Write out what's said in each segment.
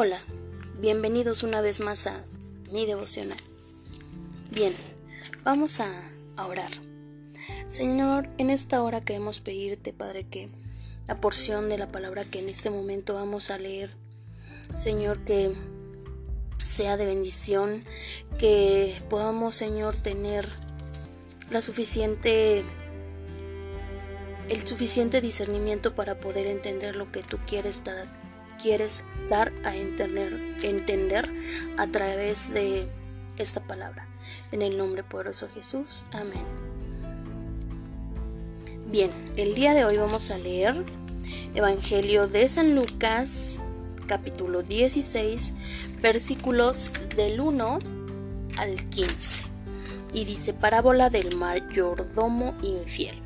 Hola, bienvenidos una vez más a mi devocional. Bien, vamos a, orar. Señor, en esta hora queremos pedirte, Padre, que la porción de la palabra que en este momento vamos a leer, Señor, que sea de bendición, que podamos, Señor, tener la suficiente el suficiente discernimiento para poder entender lo que tú quieres dar quieres dar a entender, entender a través de esta palabra. En el nombre poderoso de Jesús. Amén. Bien, el día de hoy vamos a leer Evangelio de San Lucas, capítulo 16, versículos del 1 al 15. Y dice parábola del mayordomo infiel.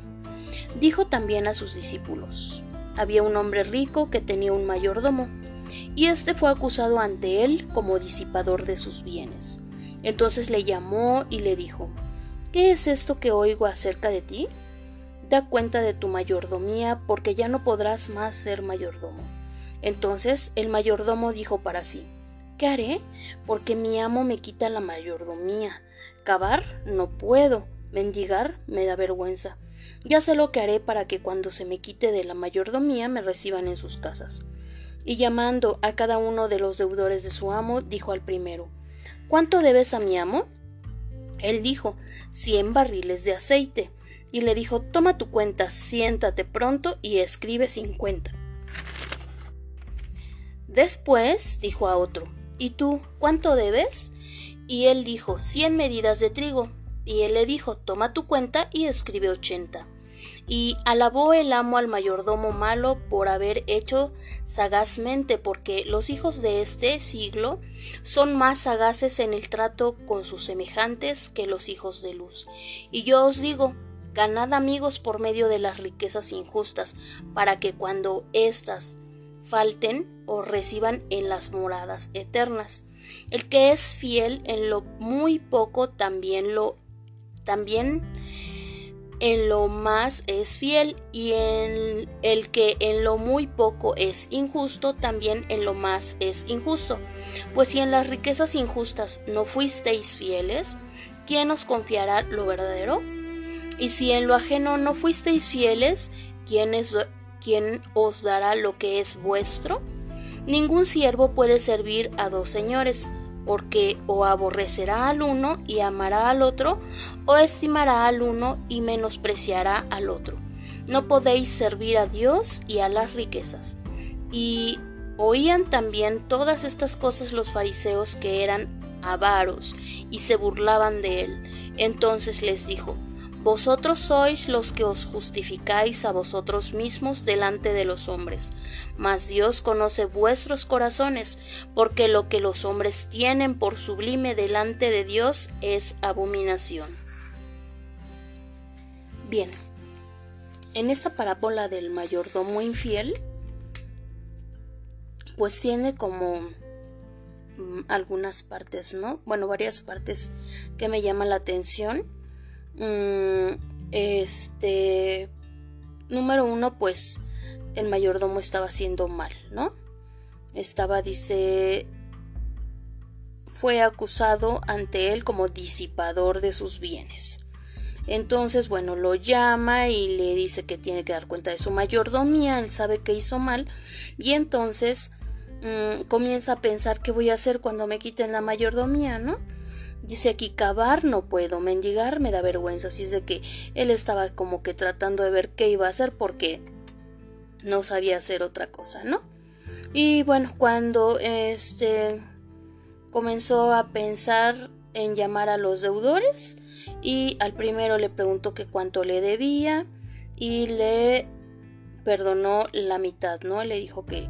Dijo también a sus discípulos, había un hombre rico que tenía un mayordomo, y éste fue acusado ante él como disipador de sus bienes. Entonces le llamó y le dijo ¿Qué es esto que oigo acerca de ti? Da cuenta de tu mayordomía, porque ya no podrás más ser mayordomo. Entonces el mayordomo dijo para sí ¿Qué haré? Porque mi amo me quita la mayordomía. Cavar no puedo, mendigar me da vergüenza. Ya sé lo que haré para que cuando se me quite de la mayordomía me reciban en sus casas. Y llamando a cada uno de los deudores de su amo, dijo al primero ¿Cuánto debes a mi amo? Él dijo cien barriles de aceite. Y le dijo Toma tu cuenta, siéntate pronto y escribe cincuenta. Después dijo a otro ¿Y tú cuánto debes? Y él dijo cien medidas de trigo. Y él le dijo Toma tu cuenta y escribe ochenta. Y alabó el amo al mayordomo malo por haber hecho sagazmente, porque los hijos de este siglo son más sagaces en el trato con sus semejantes que los hijos de luz. Y yo os digo, ganad amigos por medio de las riquezas injustas, para que cuando éstas falten o reciban en las moradas eternas. El que es fiel en lo muy poco también lo también en lo más es fiel y en el que en lo muy poco es injusto, también en lo más es injusto. Pues si en las riquezas injustas no fuisteis fieles, ¿quién os confiará lo verdadero? Y si en lo ajeno no fuisteis fieles, ¿quién, os dará lo que es vuestro? Ningún siervo puede servir a dos señores porque o aborrecerá al uno y amará al otro, o estimará al uno y menospreciará al otro. No podéis servir a Dios y a las riquezas. Y oían también todas estas cosas los fariseos que eran avaros y se burlaban de él. Entonces les dijo, vosotros sois los que os justificáis a vosotros mismos delante de los hombres, mas Dios conoce vuestros corazones, porque lo que los hombres tienen por sublime delante de Dios es abominación. Bien, en esa parábola del mayordomo infiel, pues tiene como mm, algunas partes, ¿no? Bueno, varias partes que me llaman la atención Mm, este, número uno, pues el mayordomo estaba haciendo mal, ¿no? Estaba, dice, fue acusado ante él como disipador de sus bienes. Entonces, bueno, lo llama y le dice que tiene que dar cuenta de su mayordomía, él sabe que hizo mal y entonces mm, comienza a pensar qué voy a hacer cuando me quiten la mayordomía, ¿no? Dice aquí cavar no puedo, mendigar me da vergüenza, así es de que él estaba como que tratando de ver qué iba a hacer porque no sabía hacer otra cosa, ¿no? Y bueno, cuando este comenzó a pensar en llamar a los deudores y al primero le preguntó que cuánto le debía y le perdonó la mitad, ¿no? Le dijo que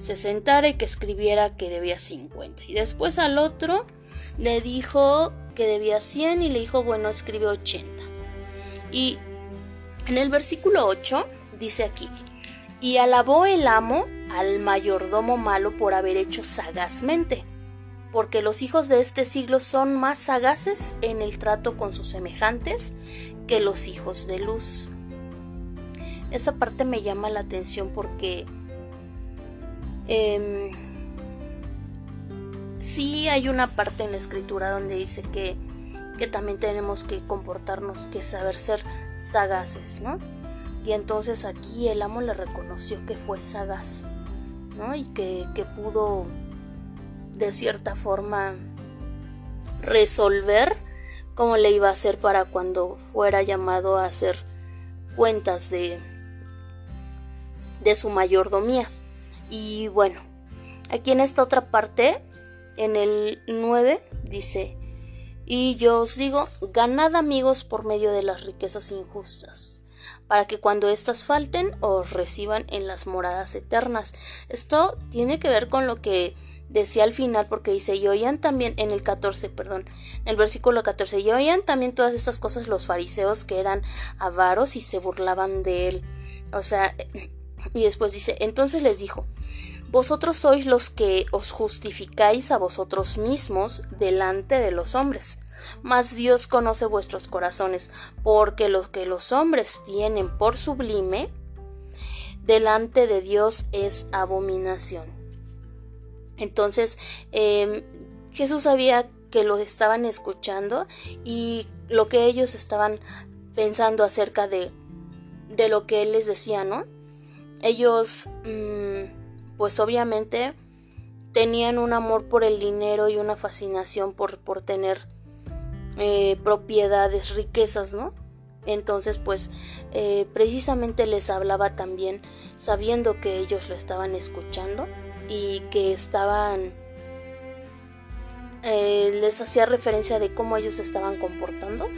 se sentara y que escribiera que debía 50. Y después al otro le dijo que debía 100 y le dijo, bueno, escribe 80. Y en el versículo 8 dice aquí, y alabó el amo al mayordomo malo por haber hecho sagazmente, porque los hijos de este siglo son más sagaces en el trato con sus semejantes que los hijos de luz. Esa parte me llama la atención porque Em, sí hay una parte en la escritura donde dice que, que también tenemos que comportarnos, que saber ser sagaces, ¿no? Y entonces aquí el amo le reconoció que fue sagaz, ¿no? Y que, que pudo de cierta forma resolver cómo le iba a hacer para cuando fuera llamado a hacer cuentas de, de su mayordomía. Y bueno, aquí en esta otra parte, en el 9, dice, y yo os digo, ganad amigos por medio de las riquezas injustas, para que cuando éstas falten os reciban en las moradas eternas. Esto tiene que ver con lo que decía al final porque dice, y oían también en el 14, perdón, en el versículo 14, y oían también todas estas cosas los fariseos que eran avaros y se burlaban de él. O sea, y después dice, entonces les dijo, vosotros sois los que os justificáis a vosotros mismos delante de los hombres, mas Dios conoce vuestros corazones, porque lo que los hombres tienen por sublime, delante de Dios es abominación. Entonces, em, Jesús sabía que los estaban escuchando y lo que ellos estaban pensando acerca de, de lo que él les decía, ¿no? Ellos, mm, pues obviamente, tenían un amor por el dinero y una fascinación por, por tener eh, propiedades, riquezas, ¿no? Entonces, pues, eh, precisamente les hablaba también, sabiendo que ellos lo estaban escuchando, y que estaban eh, les hacía referencia de cómo ellos estaban comportando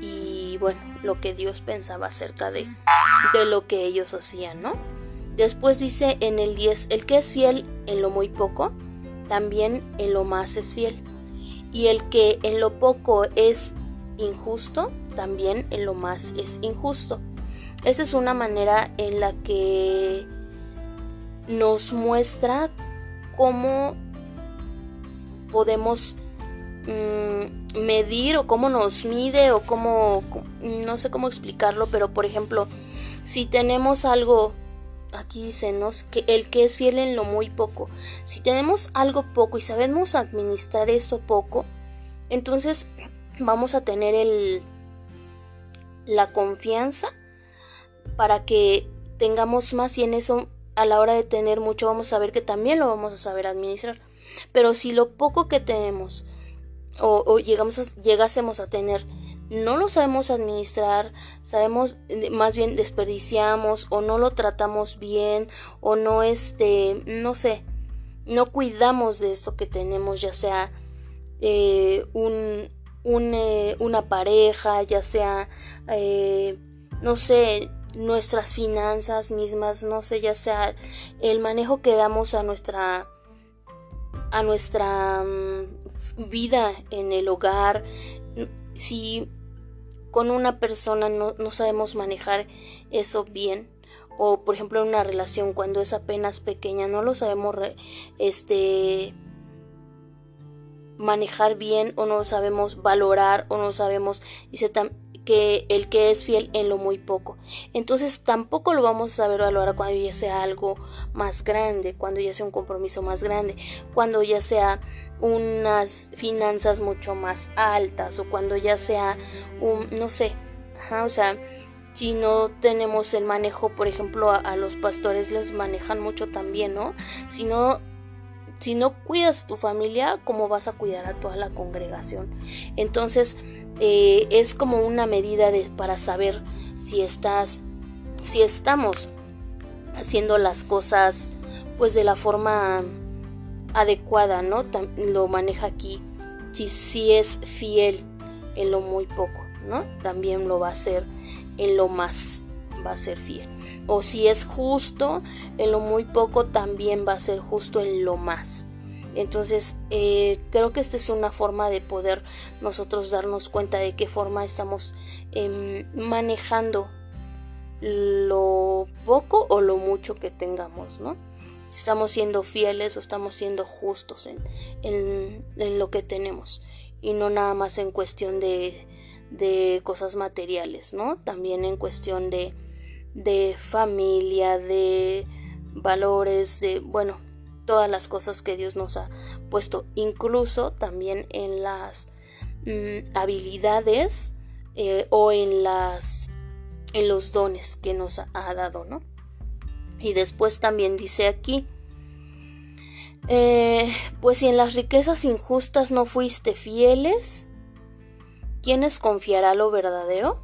y bueno lo que Dios pensaba acerca de, de lo que ellos hacían no después dice en el 10 el que es fiel en lo muy poco también en lo más es fiel. Y el que en lo poco es injusto también en lo más es injusto. Esa es una manera en la que nos muestra cómo podemos mm, medir o cómo nos mide o cómo, no sé cómo explicarlo, pero por ejemplo, si tenemos algo, aquí dice, que el que es fiel en lo muy poco, si tenemos algo poco y sabemos administrar esto poco, entonces vamos a tener el, la confianza para que tengamos más y en eso a la hora de tener mucho vamos a ver que también lo vamos a saber administrar. Pero si lo poco que tenemos o, llegamos llegásemos a tener no lo sabemos administrar, sabemos eh, más bien desperdiciamos o no lo tratamos bien o no este, no sé, no cuidamos de esto que tenemos, ya sea eh, un, un eh, una pareja, ya sea, no sé, nuestras finanzas mismas, no sé, ya sea el manejo que damos a nuestra a nuestra mm, vida en el hogar, si con una persona no, no sabemos manejar eso bien, o por ejemplo en una relación cuando es apenas pequeña no lo sabemos este manejar bien o no sabemos valorar o no sabemos dice que el que es fiel en lo muy poco. Entonces tampoco lo vamos a saber valorar cuando ya sea algo más grande, cuando ya sea un compromiso más grande, cuando ya sea unas finanzas mucho más altas o cuando ya sea un, no sé, o sea, si no tenemos el manejo, por ejemplo, a, a, los pastores les manejan mucho también, ¿no? Si no si no cuidas a tu familia, ¿cómo vas a cuidar a toda la congregación? Entonces, eh, es como una medida para saber si estás, si estamos haciendo las cosas pues de la forma adecuada, ¿no? lo maneja aquí. Si, si es fiel en lo muy poco, ¿no? También lo va a hacer en lo más, va a ser fiel o si es justo en lo muy poco, también va a ser justo en lo más. Entonces, eh, creo que esta es una forma de poder nosotros darnos cuenta de qué forma estamos em, manejando lo poco o lo mucho que tengamos, ¿no? Si estamos siendo fieles o estamos siendo justos en, en, lo que tenemos y no nada más en cuestión de, de cosas materiales, ¿no? También en cuestión de, de familia, de valores, de, bueno, todas las cosas que Dios nos ha puesto, incluso también en las mm, habilidades eh, o en las en los dones que nos ha, dado, ¿no? Y después también dice aquí, eh, pues si en las riquezas injustas no fuiste fieles, ¿quiénes confiará lo verdadero?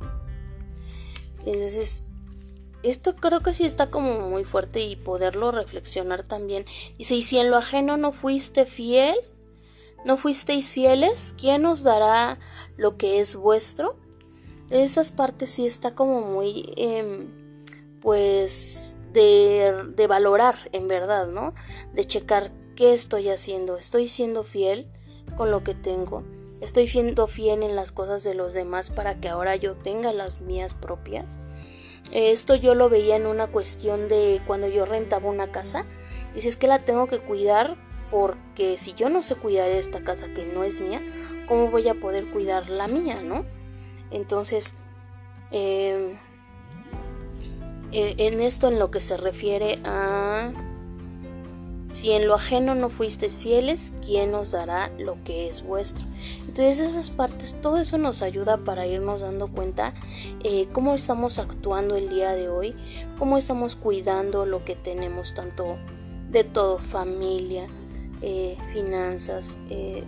Entonces, esto creo que sí está como muy fuerte y poderlo reflexionar también. Dice, y si en lo ajeno no fuiste fiel, no fuisteis fieles, ¿quién os dará lo que es vuestro? Esas partes sí está como muy, em, pues, de, de valorar en verdad, ¿no? De checar qué estoy haciendo. ¿Estoy siendo fiel con lo que tengo? ¿Estoy siendo fiel en las cosas de los demás para que ahora yo tenga las mías propias? Esto yo lo veía en una cuestión de cuando yo rentaba una casa. Y si es que la tengo que cuidar porque si yo no sé cuidar esta casa que no es mía, ¿cómo voy a poder cuidar la mía, no? Entonces, em, e, en esto en lo que se refiere a si en lo ajeno no fuisteis fieles, ¿quién os dará lo que es vuestro? Entonces esas partes, todo eso nos ayuda para irnos dando cuenta eh, cómo estamos actuando el día de hoy, cómo estamos cuidando lo que tenemos, tanto de todo, familia, eh, finanzas, eh,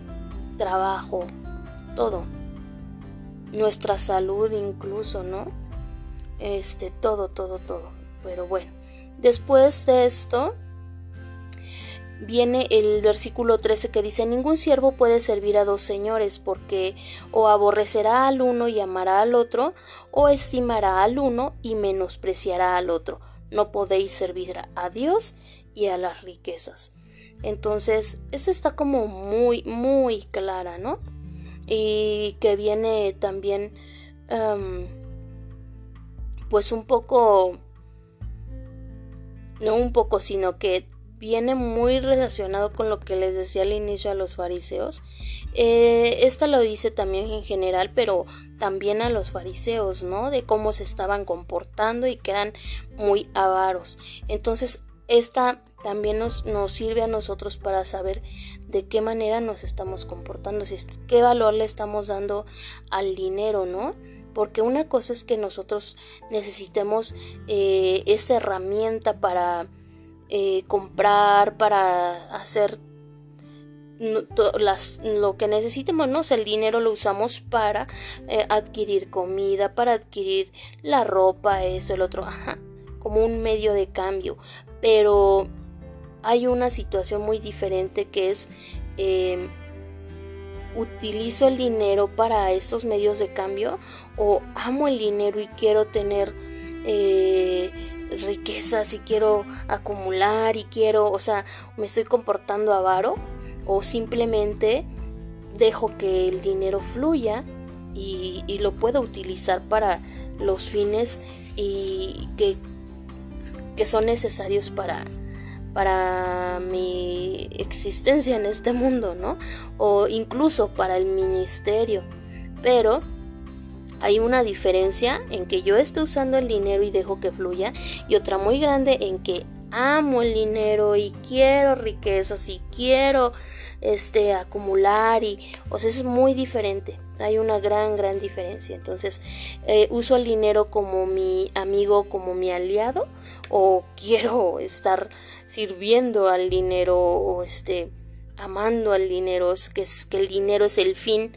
trabajo, todo. Nuestra salud incluso, ¿no? Este, todo, todo, todo. Pero bueno, después de esto viene el versículo 13 que dice, ningún siervo puede servir a dos señores porque o aborrecerá al uno y amará al otro, o estimará al uno y menospreciará al otro. No podéis servir a Dios y a las riquezas. Entonces, esta está como muy, muy clara, ¿no? Y que viene también, pues un poco, no un poco, sino que viene muy relacionado con lo que les decía al inicio a los fariseos. Eh, esta lo dice también en general, pero también a los fariseos, ¿no? De cómo se estaban comportando y que eran muy avaros. Entonces, esta también nos, nos sirve a nosotros para saber de qué manera nos estamos comportando, si, qué valor le estamos dando al dinero, ¿no? Porque una cosa es que nosotros necesitemos eh, esta herramienta para eh, comprar, para hacer las, lo que necesitemos, ¿no? el dinero lo usamos para eh, adquirir comida, para adquirir la ropa, eso, el otro, como un medio de cambio. Pero hay una situación muy diferente que es em, utilizo el dinero para estos medios de cambio o amo el dinero y quiero tener eh, riquezas y quiero acumular y quiero, o sea, me estoy comportando avaro o simplemente dejo que el dinero fluya y, lo puedo utilizar para los fines y que, que son necesarios para, para mi existencia en este mundo, ¿no? O incluso para el ministerio. Pero hay una diferencia en que yo esté usando el dinero y dejo que fluya y otra muy grande en que amo el dinero y quiero riquezas y quiero este acumular y o sea es muy diferente. Hay una gran gran diferencia. Entonces eh, uso el dinero como mi amigo como mi aliado o quiero estar sirviendo al dinero o este amando al dinero es que es que el dinero es el fin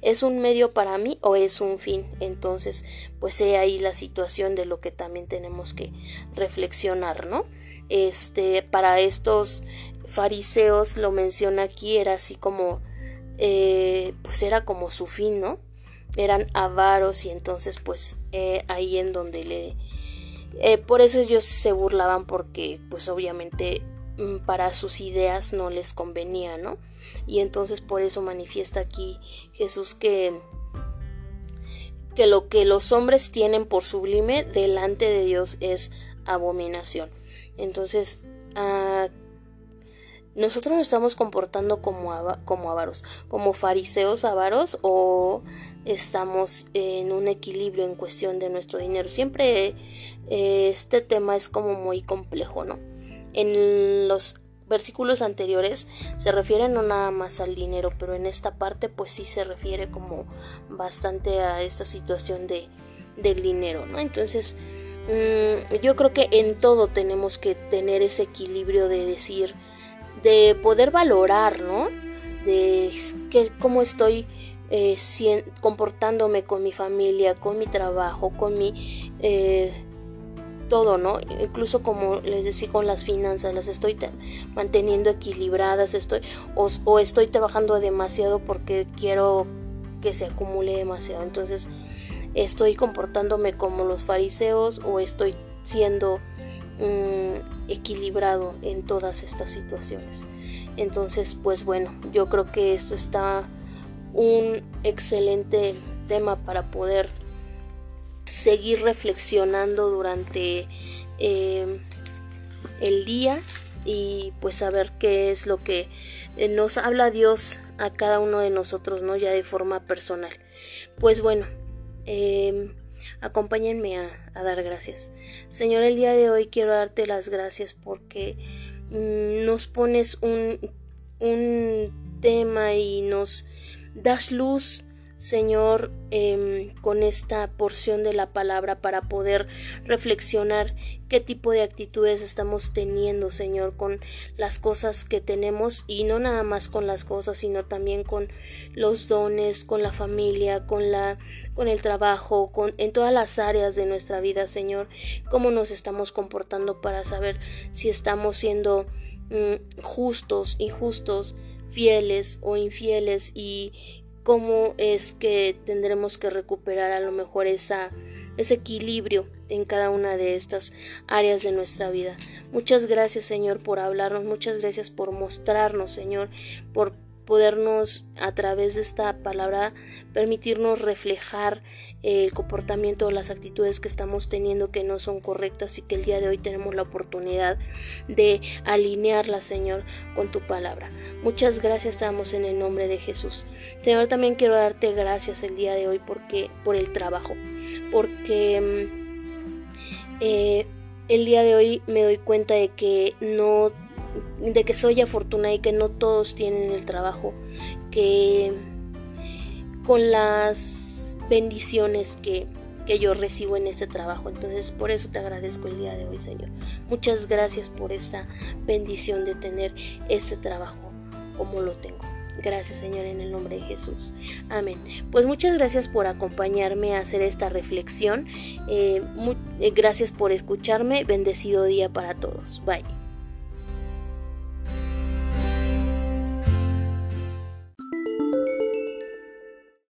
¿Es un medio para mí o es un fin? Entonces, pues he ahí la situación de lo que también tenemos que reflexionar, ¿no? Este, para estos fariseos, lo menciona aquí, era así como, eh, pues era como su fin, ¿no? Eran avaros y entonces, pues eh, ahí en donde le... Eh, por eso ellos se burlaban porque, pues obviamente para sus ideas no les convenía, ¿no? Y entonces por eso manifiesta aquí Jesús que que lo que los hombres tienen por sublime delante de Dios es abominación. Entonces, ah, nosotros nos estamos comportando como, como avaros, como fariseos avaros o estamos en un equilibrio en cuestión de nuestro dinero. Siempre eh, este tema es como muy complejo, ¿no? En los versículos anteriores se refieren no nada más al dinero, pero en esta parte pues sí se refiere como bastante a esta situación de, del dinero, ¿no? Entonces, mm, yo creo que en todo tenemos que tener ese equilibrio de decir, de poder valorar, ¿no? De que, cómo estoy eh, comportándome con mi familia, con mi trabajo, con mi... Eh, todo, ¿no? Incluso como les decía con las finanzas, las estoy manteniendo equilibradas, estoy o, estoy trabajando demasiado porque quiero que se acumule demasiado. Entonces, estoy comportándome como los fariseos o estoy siendo mm, equilibrado en todas estas situaciones. Entonces, pues bueno, yo creo que esto está un excelente tema para poder seguir reflexionando durante eh, el día y pues saber qué es lo que eh, nos habla Dios a cada uno de nosotros, ¿no? Ya de forma personal. Pues bueno, em, acompáñenme a, dar gracias. Señor, el día de hoy quiero darte las gracias porque mm, nos pones un, un tema y nos das luz Señor, em, con esta porción de la palabra para poder reflexionar qué tipo de actitudes estamos teniendo, Señor, con las cosas que tenemos y no nada más con las cosas, sino también con los dones, con la familia, con la con el trabajo, con en todas las áreas de nuestra vida, Señor, cómo nos estamos comportando para saber si estamos siendo mm, justos, injustos, fieles o infieles y cómo es que tendremos que recuperar a lo mejor esa, ese equilibrio en cada una de estas áreas de nuestra vida. Muchas gracias Señor por hablarnos, muchas gracias por mostrarnos Señor, por podernos a través de esta palabra permitirnos reflejar el comportamiento o las actitudes que estamos teniendo que no son correctas y que el día de hoy tenemos la oportunidad de alinearla Señor con tu palabra. Muchas gracias damos en el nombre de Jesús. Señor también quiero darte gracias el día de hoy porque por el trabajo porque mm, eh, el día de hoy me doy cuenta de que no de que soy afortunada y que no todos tienen el trabajo que con las bendiciones que, que yo recibo en este trabajo. Entonces por eso te agradezco el día de hoy, Señor. Muchas gracias por esta bendición de tener este trabajo como lo tengo. Gracias Señor en el nombre de Jesús. Amén. Pues muchas gracias por acompañarme a hacer esta reflexión. Eh, eh, gracias por escucharme. Bendecido día para todos. Bye.